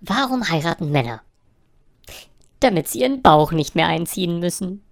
Warum heiraten Männer? Damit sie ihren Bauch nicht mehr einziehen müssen.